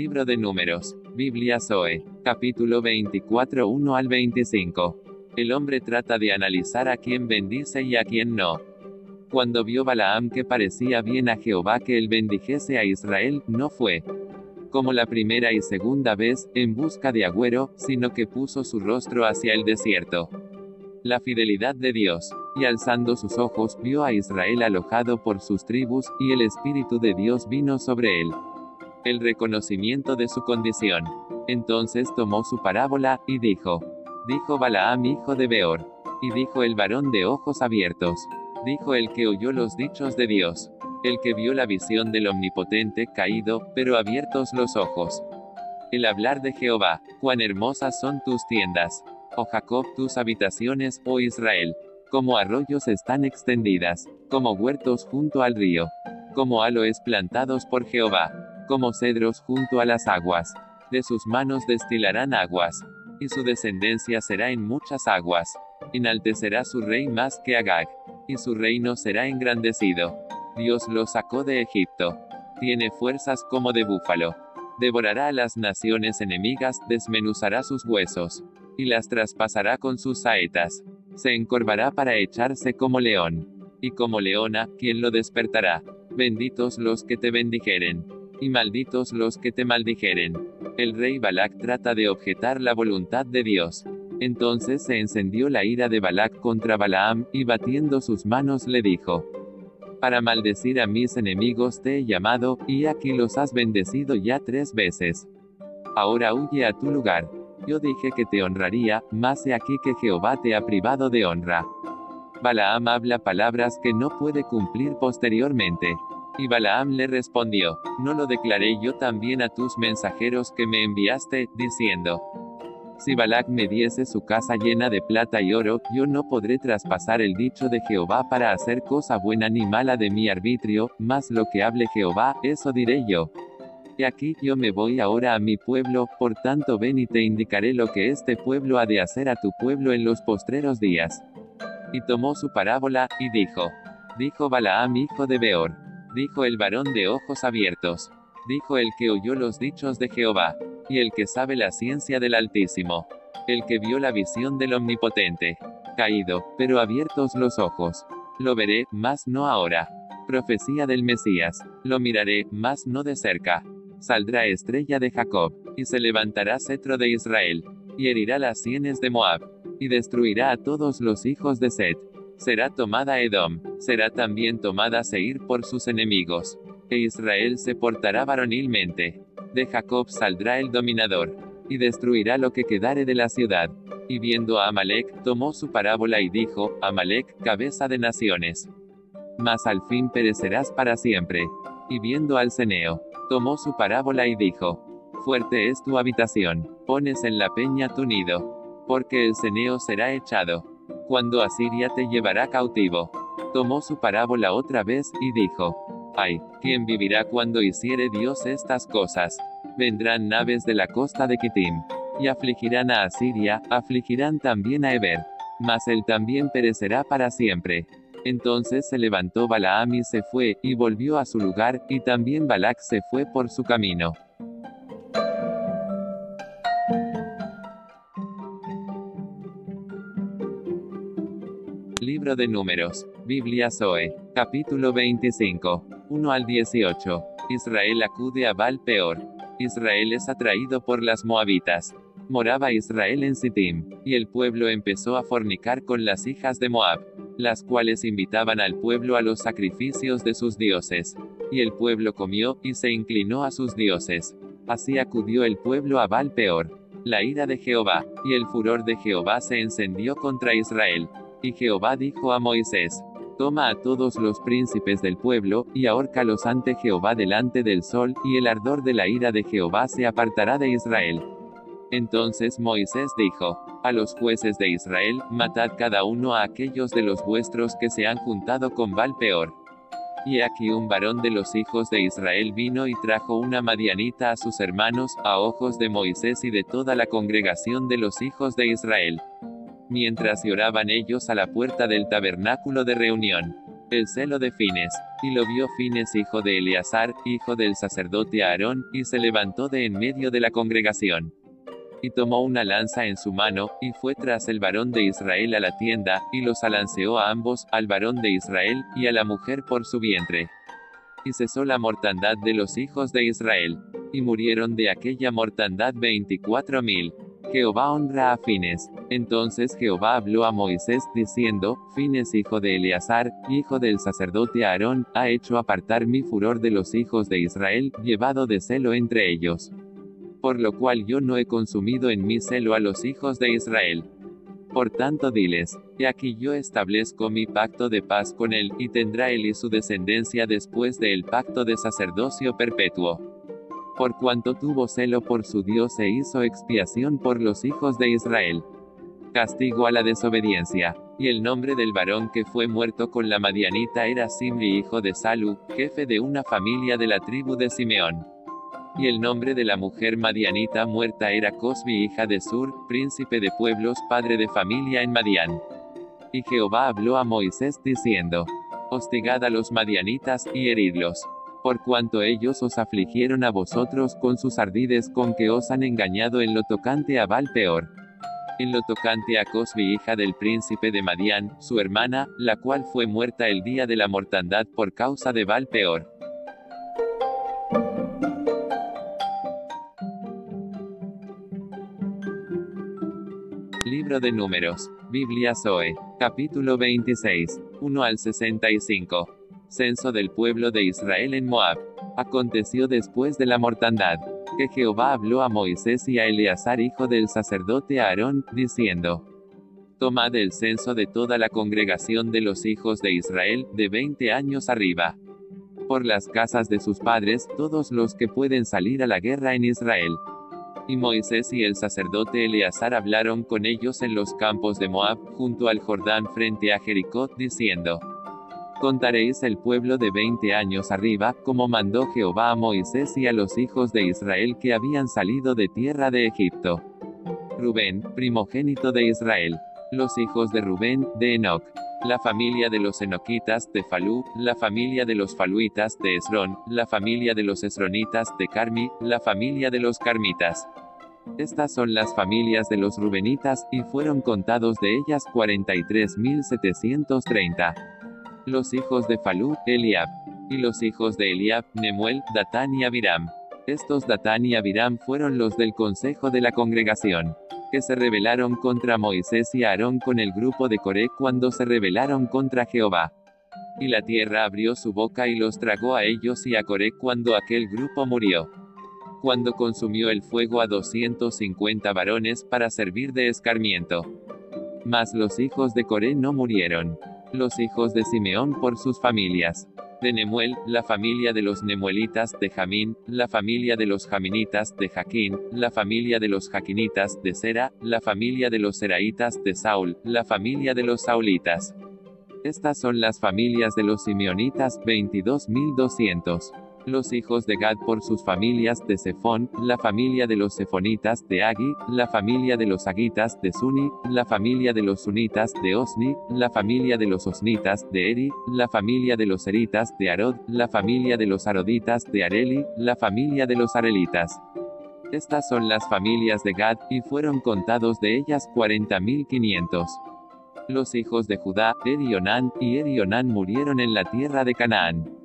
Libro de Números. Biblia Zoe. Capítulo 24 1 al 25. El hombre trata de analizar a quién bendice y a quién no. Cuando vio Balaam que parecía bien a Jehová que él bendijese a Israel, no fue como la primera y segunda vez, en busca de agüero, sino que puso su rostro hacia el desierto. La fidelidad de Dios. Y alzando sus ojos, vio a Israel alojado por sus tribus, y el Espíritu de Dios vino sobre él el reconocimiento de su condición. Entonces tomó su parábola, y dijo, dijo Balaam hijo de Beor, y dijo el varón de ojos abiertos, dijo el que oyó los dichos de Dios, el que vio la visión del Omnipotente caído, pero abiertos los ojos. El hablar de Jehová, cuán hermosas son tus tiendas, oh Jacob tus habitaciones, oh Israel, como arroyos están extendidas, como huertos junto al río, como aloes plantados por Jehová, como cedros junto a las aguas. De sus manos destilarán aguas, y su descendencia será en muchas aguas. Enaltecerá su rey más que Agag, y su reino será engrandecido. Dios lo sacó de Egipto. Tiene fuerzas como de búfalo. Devorará a las naciones enemigas, desmenuzará sus huesos, y las traspasará con sus saetas. Se encorvará para echarse como león. Y como leona, ¿quién lo despertará? Benditos los que te bendijeren y malditos los que te maldijeren. El rey Balac trata de objetar la voluntad de Dios. Entonces se encendió la ira de Balac contra Balaam, y batiendo sus manos le dijo, Para maldecir a mis enemigos te he llamado, y aquí los has bendecido ya tres veces. Ahora huye a tu lugar. Yo dije que te honraría, mas he aquí que Jehová te ha privado de honra. Balaam habla palabras que no puede cumplir posteriormente. Y Balaam le respondió, ¿no lo declaré yo también a tus mensajeros que me enviaste, diciendo, si Balac me diese su casa llena de plata y oro, yo no podré traspasar el dicho de Jehová para hacer cosa buena ni mala de mi arbitrio, mas lo que hable Jehová, eso diré yo. Y aquí yo me voy ahora a mi pueblo, por tanto ven y te indicaré lo que este pueblo ha de hacer a tu pueblo en los postreros días. Y tomó su parábola, y dijo, dijo Balaam hijo de Beor, dijo el varón de ojos abiertos. Dijo el que oyó los dichos de Jehová, y el que sabe la ciencia del Altísimo, el que vio la visión del Omnipotente. Caído, pero abiertos los ojos. Lo veré, mas no ahora. Profecía del Mesías. Lo miraré, mas no de cerca. Saldrá estrella de Jacob, y se levantará cetro de Israel, y herirá las sienes de Moab, y destruirá a todos los hijos de Set será tomada Edom, será también tomada Seir por sus enemigos. E Israel se portará varonilmente. De Jacob saldrá el dominador, y destruirá lo que quedare de la ciudad. Y viendo a Amalek, tomó su parábola y dijo, Amalek, cabeza de naciones. Mas al fin perecerás para siempre. Y viendo al Ceneo, tomó su parábola y dijo, Fuerte es tu habitación, pones en la peña tu nido. Porque el Ceneo será echado cuando Asiria te llevará cautivo. Tomó su parábola otra vez, y dijo, Ay, ¿quién vivirá cuando hiciere Dios estas cosas? Vendrán naves de la costa de Kitim, y afligirán a Asiria, afligirán también a Eber, mas él también perecerá para siempre. Entonces se levantó Balaam y se fue, y volvió a su lugar, y también Balac se fue por su camino. De Números. Biblia Zoe. Capítulo 25. 1 al 18. Israel acude a Baal Peor. Israel es atraído por las moabitas. Moraba Israel en Sittim, y el pueblo empezó a fornicar con las hijas de Moab, las cuales invitaban al pueblo a los sacrificios de sus dioses. Y el pueblo comió, y se inclinó a sus dioses. Así acudió el pueblo a Baal Peor. La ira de Jehová, y el furor de Jehová se encendió contra Israel. Y Jehová dijo a Moisés, Toma a todos los príncipes del pueblo, y ahórcalos ante Jehová delante del sol, y el ardor de la ira de Jehová se apartará de Israel. Entonces Moisés dijo, a los jueces de Israel, matad cada uno a aquellos de los vuestros que se han juntado con Baal peor. Y aquí un varón de los hijos de Israel vino y trajo una madianita a sus hermanos, a ojos de Moisés y de toda la congregación de los hijos de Israel mientras lloraban ellos a la puerta del tabernáculo de reunión. el celo de Fines. Y lo vio Fines hijo de Eleazar, hijo del sacerdote Aarón, y se levantó de en medio de la congregación. Y tomó una lanza en su mano, y fue tras el varón de Israel a la tienda, y los alanceó a ambos, al varón de Israel, y a la mujer por su vientre. Y cesó la mortandad de los hijos de Israel. Y murieron de aquella mortandad veinticuatro mil. Jehová honra a Fines. Entonces Jehová habló a Moisés, diciendo, Fines hijo de Eleazar, hijo del sacerdote Aarón, ha hecho apartar mi furor de los hijos de Israel, llevado de celo entre ellos. Por lo cual yo no he consumido en mi celo a los hijos de Israel. Por tanto diles, he aquí yo establezco mi pacto de paz con él, y tendrá él y su descendencia después del pacto de sacerdocio perpetuo por cuanto tuvo celo por su Dios e hizo expiación por los hijos de Israel. Castigo a la desobediencia. Y el nombre del varón que fue muerto con la Madianita era Simri hijo de Salu, jefe de una familia de la tribu de Simeón. Y el nombre de la mujer Madianita muerta era Cosbi hija de Sur, príncipe de pueblos, padre de familia en Madián. Y Jehová habló a Moisés diciendo, Hostigad a los Madianitas, y heridlos por cuanto ellos os afligieron a vosotros con sus ardides con que os han engañado en lo tocante a Val peor. En lo tocante a Cosbi hija del príncipe de Madián, su hermana, la cual fue muerta el día de la mortandad por causa de Val peor. Libro de Números, Biblia Zoe, capítulo 26, 1 al 65. Censo del pueblo de Israel en Moab. Aconteció después de la mortandad, que Jehová habló a Moisés y a Eleazar hijo del sacerdote Aarón, diciendo, Tomad el censo de toda la congregación de los hijos de Israel, de veinte años arriba. Por las casas de sus padres, todos los que pueden salir a la guerra en Israel. Y Moisés y el sacerdote Eleazar hablaron con ellos en los campos de Moab, junto al Jordán frente a Jericó, diciendo, Contaréis el pueblo de veinte años arriba, como mandó Jehová a Moisés y a los hijos de Israel que habían salido de tierra de Egipto. Rubén, primogénito de Israel. Los hijos de Rubén, de Enoch. La familia de los enoquitas, de Falú, la familia de los faluitas, de Esrón, la familia de los esronitas, de Carmi, la familia de los carmitas. Estas son las familias de los rubenitas, y fueron contados de ellas 43.730 los hijos de Falú, Eliab. Y los hijos de Eliab, Nemuel, Datán y Abiram. Estos Datán y Abiram fueron los del consejo de la congregación, que se rebelaron contra Moisés y Aarón con el grupo de Coré cuando se rebelaron contra Jehová. Y la tierra abrió su boca y los tragó a ellos y a Coré cuando aquel grupo murió. Cuando consumió el fuego a 250 varones para servir de escarmiento. Mas los hijos de Coré no murieron. Los hijos de Simeón por sus familias. De Nemuel, la familia de los Nemuelitas, de Jamín, la familia de los Jaminitas, de Jaquín, la familia de los Jaquinitas, de Sera, la familia de los Seraitas, de Saul, la familia de los Saulitas. Estas son las familias de los Simeonitas, 22.200 los hijos de Gad por sus familias de Sefón, la familia de los Sefonitas de Agi, la familia de los Agitas de Suni, la familia de los Sunitas de Osni, la familia de los Osnitas de Eri, la familia de los Eritas de Arod, la familia de los Aroditas de Areli, la familia de los Arelitas. Estas son las familias de Gad, y fueron contados de ellas 40.500. Los hijos de Judá, Erionán, y Erionán murieron en la tierra de Canaán.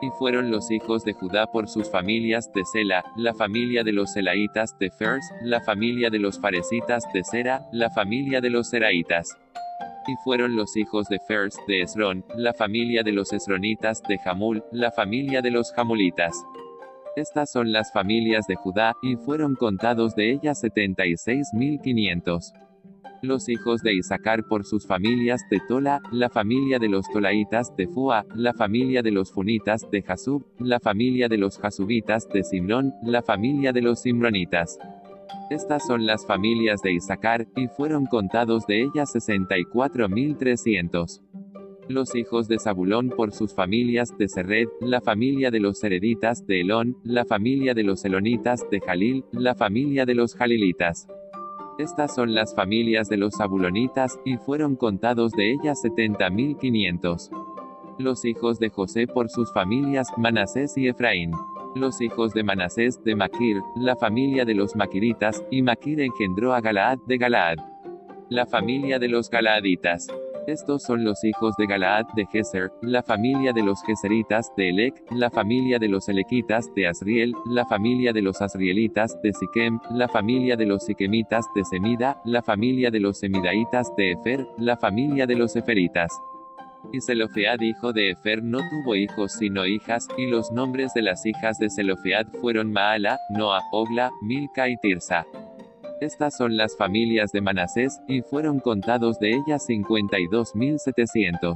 Y fueron los hijos de Judá por sus familias de Sela, la familia de los Selaitas de Fers, la familia de los Faresitas de Sera, la familia de los Seraitas. Y fueron los hijos de Fers de Esrón, la familia de los Esronitas de Jamul, la familia de los Jamulitas. Estas son las familias de Judá, y fueron contados de ellas 76.500 los hijos de Isaacar por sus familias de Tola, la familia de los Tolaitas de Fua, la familia de los Funitas de Jasub, la familia de los Jasubitas de Simrón, la familia de los Simronitas. Estas son las familias de Isaacar, y fueron contados de ellas 64.300 los hijos de Zabulón por sus familias de Sered, la familia de los Sereditas de Elón, la familia de los Elonitas de Jalil, la familia de los Jalilitas. Estas son las familias de los zabulonitas, y fueron contados de ellas 70.500. Los hijos de José por sus familias, Manasés y Efraín. Los hijos de Manasés, de Maquir, la familia de los Maquiritas, y Maquir engendró a Galaad de Galaad. La familia de los Galaaditas. Estos son los hijos de Galaad de Geser, la familia de los Geseritas de Elec, la familia de los Elequitas de Asriel, la familia de los Asrielitas de Siquem, la familia de los Siquemitas de Semida, la familia de los Semidaitas de Efer, la familia de los Eferitas. Y Zelofead hijo de Efer no tuvo hijos sino hijas, y los nombres de las hijas de Zelofead fueron Maala, Noa, Ogla, Milca y Tirsa. Estas son las familias de Manasés, y fueron contados de ellas 52.700.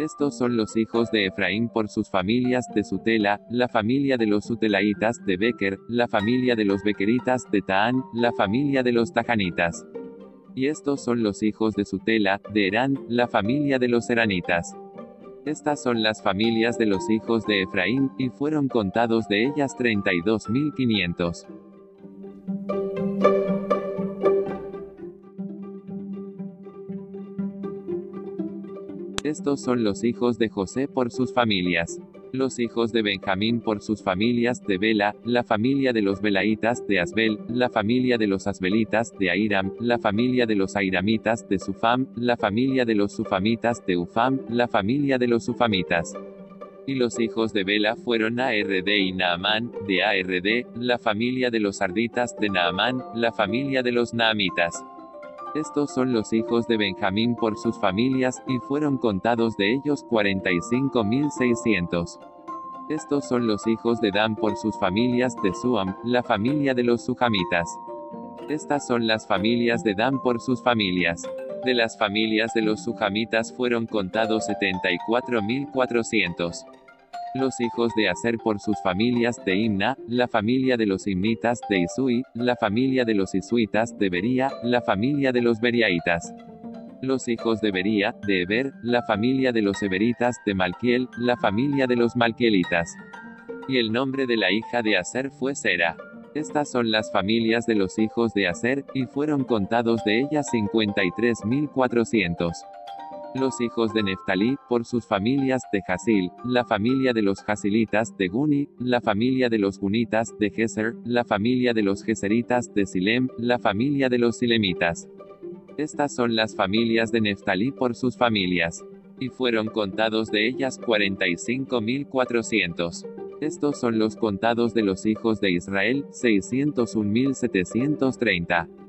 Estos son los hijos de Efraín por sus familias, de Sutela, la familia de los Sutelaitas, de Beker, la familia de los Bekeritas, de Taán, la familia de los Tajanitas. Y estos son los hijos de Sutela, de Herán, la familia de los Eranitas. Estas son las familias de los hijos de Efraín, y fueron contados de ellas 32.500. Estos son los hijos de José por sus familias. Los hijos de Benjamín por sus familias, de Bela, la familia de los Belaitas, de Asbel, la familia de los Asbelitas, de Airam, la familia de los Airamitas, de Sufam, la familia de los Sufamitas, de Ufam, la familia de los Sufamitas. Y los hijos de Bela fueron Ard y Naamán, de Ard, la familia de los Arditas, de Naamán, la familia de los Naamitas. Estos son los hijos de Benjamín por sus familias, y fueron contados de ellos 45.600. Estos son los hijos de Dan por sus familias, de Suam, la familia de los Sujamitas. Estas son las familias de Dan por sus familias. De las familias de los Sujamitas fueron contados 74.400 los hijos de Aser por sus familias, de Imna, la familia de los Imnitas, de Isui, la familia de los Isuitas, de Bería, la familia de los Beriaitas. Los hijos de Bería, de Eber, la familia de los Eberitas, de Malquiel, la familia de los Malquielitas. Y el nombre de la hija de Aser fue Sera. Estas son las familias de los hijos de Aser, y fueron contados de ellas 53.400 los hijos de Neftalí, por sus familias, de Hasil, la familia de los Hasilitas, de Guni, la familia de los Gunitas, de Geser, la familia de los Geseritas, de Silem, la familia de los Silemitas. Estas son las familias de Neftalí por sus familias. Y fueron contados de ellas 45.400. Estos son los contados de los hijos de Israel, 601.730.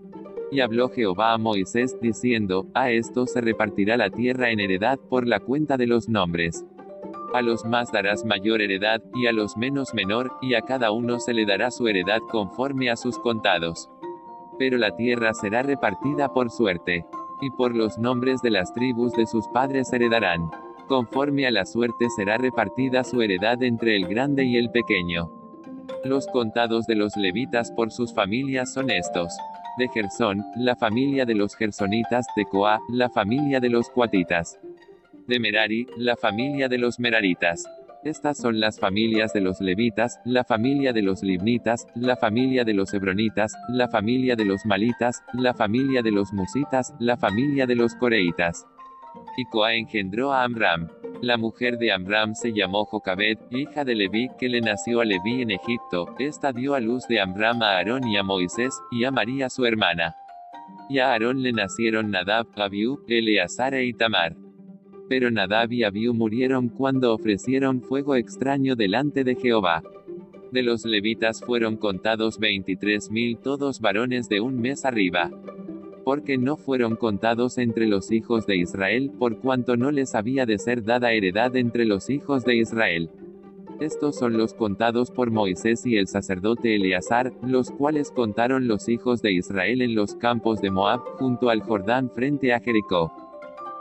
Y habló Jehová a Moisés, diciendo, A esto se repartirá la tierra en heredad por la cuenta de los nombres. A los más darás mayor heredad, y a los menos menor, y a cada uno se le dará su heredad conforme a sus contados. Pero la tierra será repartida por suerte. Y por los nombres de las tribus de sus padres heredarán. Conforme a la suerte será repartida su heredad entre el grande y el pequeño. Los contados de los levitas por sus familias son estos de Gersón, la familia de los gersonitas, de Coa, la familia de los cuatitas. De Merari, la familia de los meraritas. Estas son las familias de los levitas, la familia de los libnitas, la familia de los hebronitas, la familia de los malitas, la familia de los musitas, la familia de los coreitas. Y Coa engendró a Amram. La mujer de Amram se llamó Jocabed, hija de Leví, que le nació a Leví en Egipto. Esta dio a luz de Amram a Aarón y a Moisés, y a María su hermana. Y a Aarón le nacieron Nadab, Abiú, Eleazar e Itamar. Pero Nadab y Abiú murieron cuando ofrecieron fuego extraño delante de Jehová. De los levitas fueron contados veintitrés mil todos varones de un mes arriba porque no fueron contados entre los hijos de Israel, por cuanto no les había de ser dada heredad entre los hijos de Israel. Estos son los contados por Moisés y el sacerdote Eleazar, los cuales contaron los hijos de Israel en los campos de Moab, junto al Jordán frente a Jericó.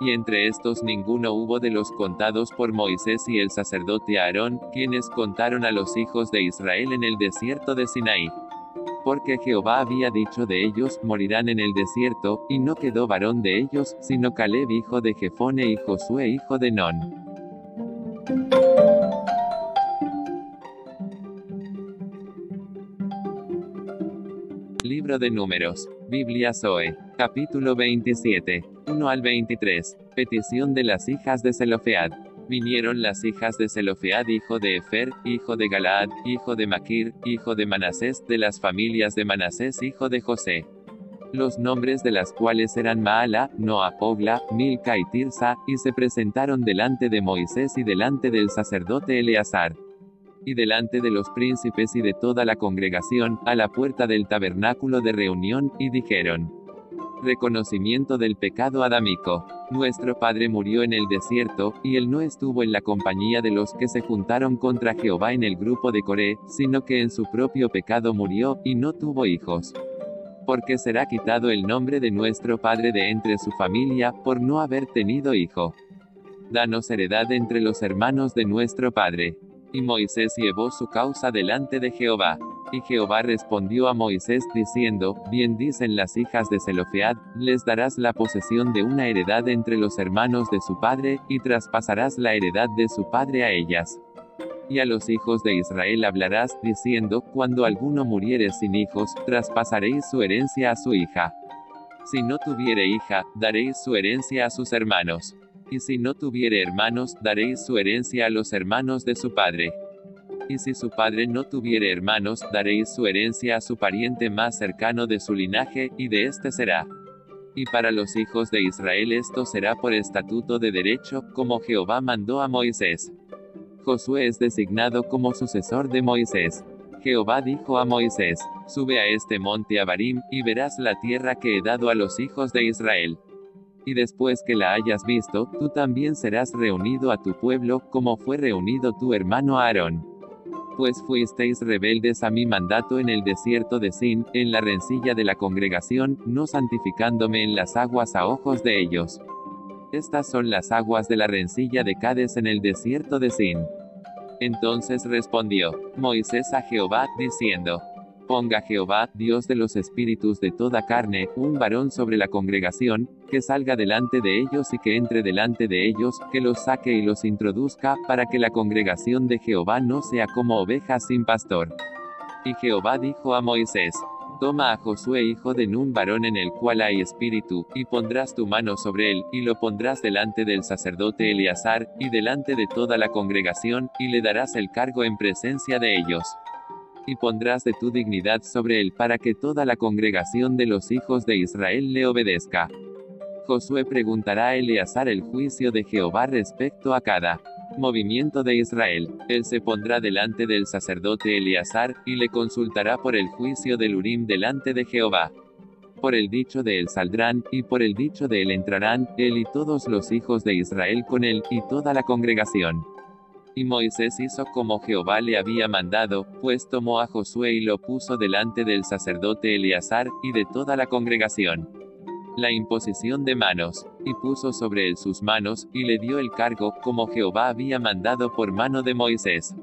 Y entre estos ninguno hubo de los contados por Moisés y el sacerdote Aarón, quienes contaron a los hijos de Israel en el desierto de Sinaí porque Jehová había dicho de ellos, morirán en el desierto, y no quedó varón de ellos, sino Caleb hijo de Jefone y Josué hijo de Non. Libro de Números. Biblia Zoe. Capítulo 27. 1 al 23. Petición de las hijas de Zelofead. Vinieron las hijas de Zelofead hijo de Efer, hijo de Galaad, hijo de Maquir, hijo de Manasés, de las familias de Manasés hijo de José. Los nombres de las cuales eran Maala, Noa, Ogla, Milca y Tirsa, y se presentaron delante de Moisés y delante del sacerdote Eleazar y delante de los príncipes y de toda la congregación, a la puerta del tabernáculo de reunión, y dijeron, Reconocimiento del pecado adámico. Nuestro Padre murió en el desierto, y él no estuvo en la compañía de los que se juntaron contra Jehová en el grupo de Coré, sino que en su propio pecado murió, y no tuvo hijos. Porque será quitado el nombre de nuestro Padre de entre su familia, por no haber tenido hijo. Danos heredad entre los hermanos de nuestro Padre. Y Moisés llevó su causa delante de Jehová. Y Jehová respondió a Moisés diciendo, Bien dicen las hijas de Zelofead, les darás la posesión de una heredad entre los hermanos de su padre, y traspasarás la heredad de su padre a ellas. Y a los hijos de Israel hablarás, diciendo, Cuando alguno muriere sin hijos, traspasaréis su herencia a su hija. Si no tuviere hija, daréis su herencia a sus hermanos. Y si no tuviere hermanos, daréis su herencia a los hermanos de su padre. Y si su padre no tuviere hermanos, daréis su herencia a su pariente más cercano de su linaje, y de éste será. Y para los hijos de Israel esto será por estatuto de derecho, como Jehová mandó a Moisés. Josué es designado como sucesor de Moisés. Jehová dijo a Moisés, Sube a este monte Abarim, y verás la tierra que he dado a los hijos de Israel y después que la hayas visto, tú también serás reunido a tu pueblo, como fue reunido tu hermano Aarón. Pues fuisteis rebeldes a mi mandato en el desierto de Sin, en la rencilla de la congregación, no santificándome en las aguas a ojos de ellos. Estas son las aguas de la rencilla de Cades en el desierto de Sin. Entonces respondió Moisés a Jehová, diciendo, Ponga Jehová, Dios de los espíritus de toda carne, un varón sobre la congregación, que salga delante de ellos y que entre delante de ellos, que los saque y los introduzca, para que la congregación de Jehová no sea como oveja sin pastor. Y Jehová dijo a Moisés, Toma a Josué hijo de Nun varón en el cual hay espíritu, y pondrás tu mano sobre él, y lo pondrás delante del sacerdote Eleazar, y delante de toda la congregación, y le darás el cargo en presencia de ellos y pondrás de tu dignidad sobre él para que toda la congregación de los hijos de Israel le obedezca. Josué preguntará a Eleazar el juicio de Jehová respecto a cada movimiento de Israel. Él se pondrá delante del sacerdote Eleazar, y le consultará por el juicio del Urim delante de Jehová. Por el dicho de él saldrán, y por el dicho de él entrarán, él y todos los hijos de Israel con él, y toda la congregación. Y Moisés hizo como Jehová le había mandado, pues tomó a Josué y lo puso delante del sacerdote Eleazar, y de toda la congregación. La imposición de manos, y puso sobre él sus manos, y le dio el cargo, como Jehová había mandado por mano de Moisés.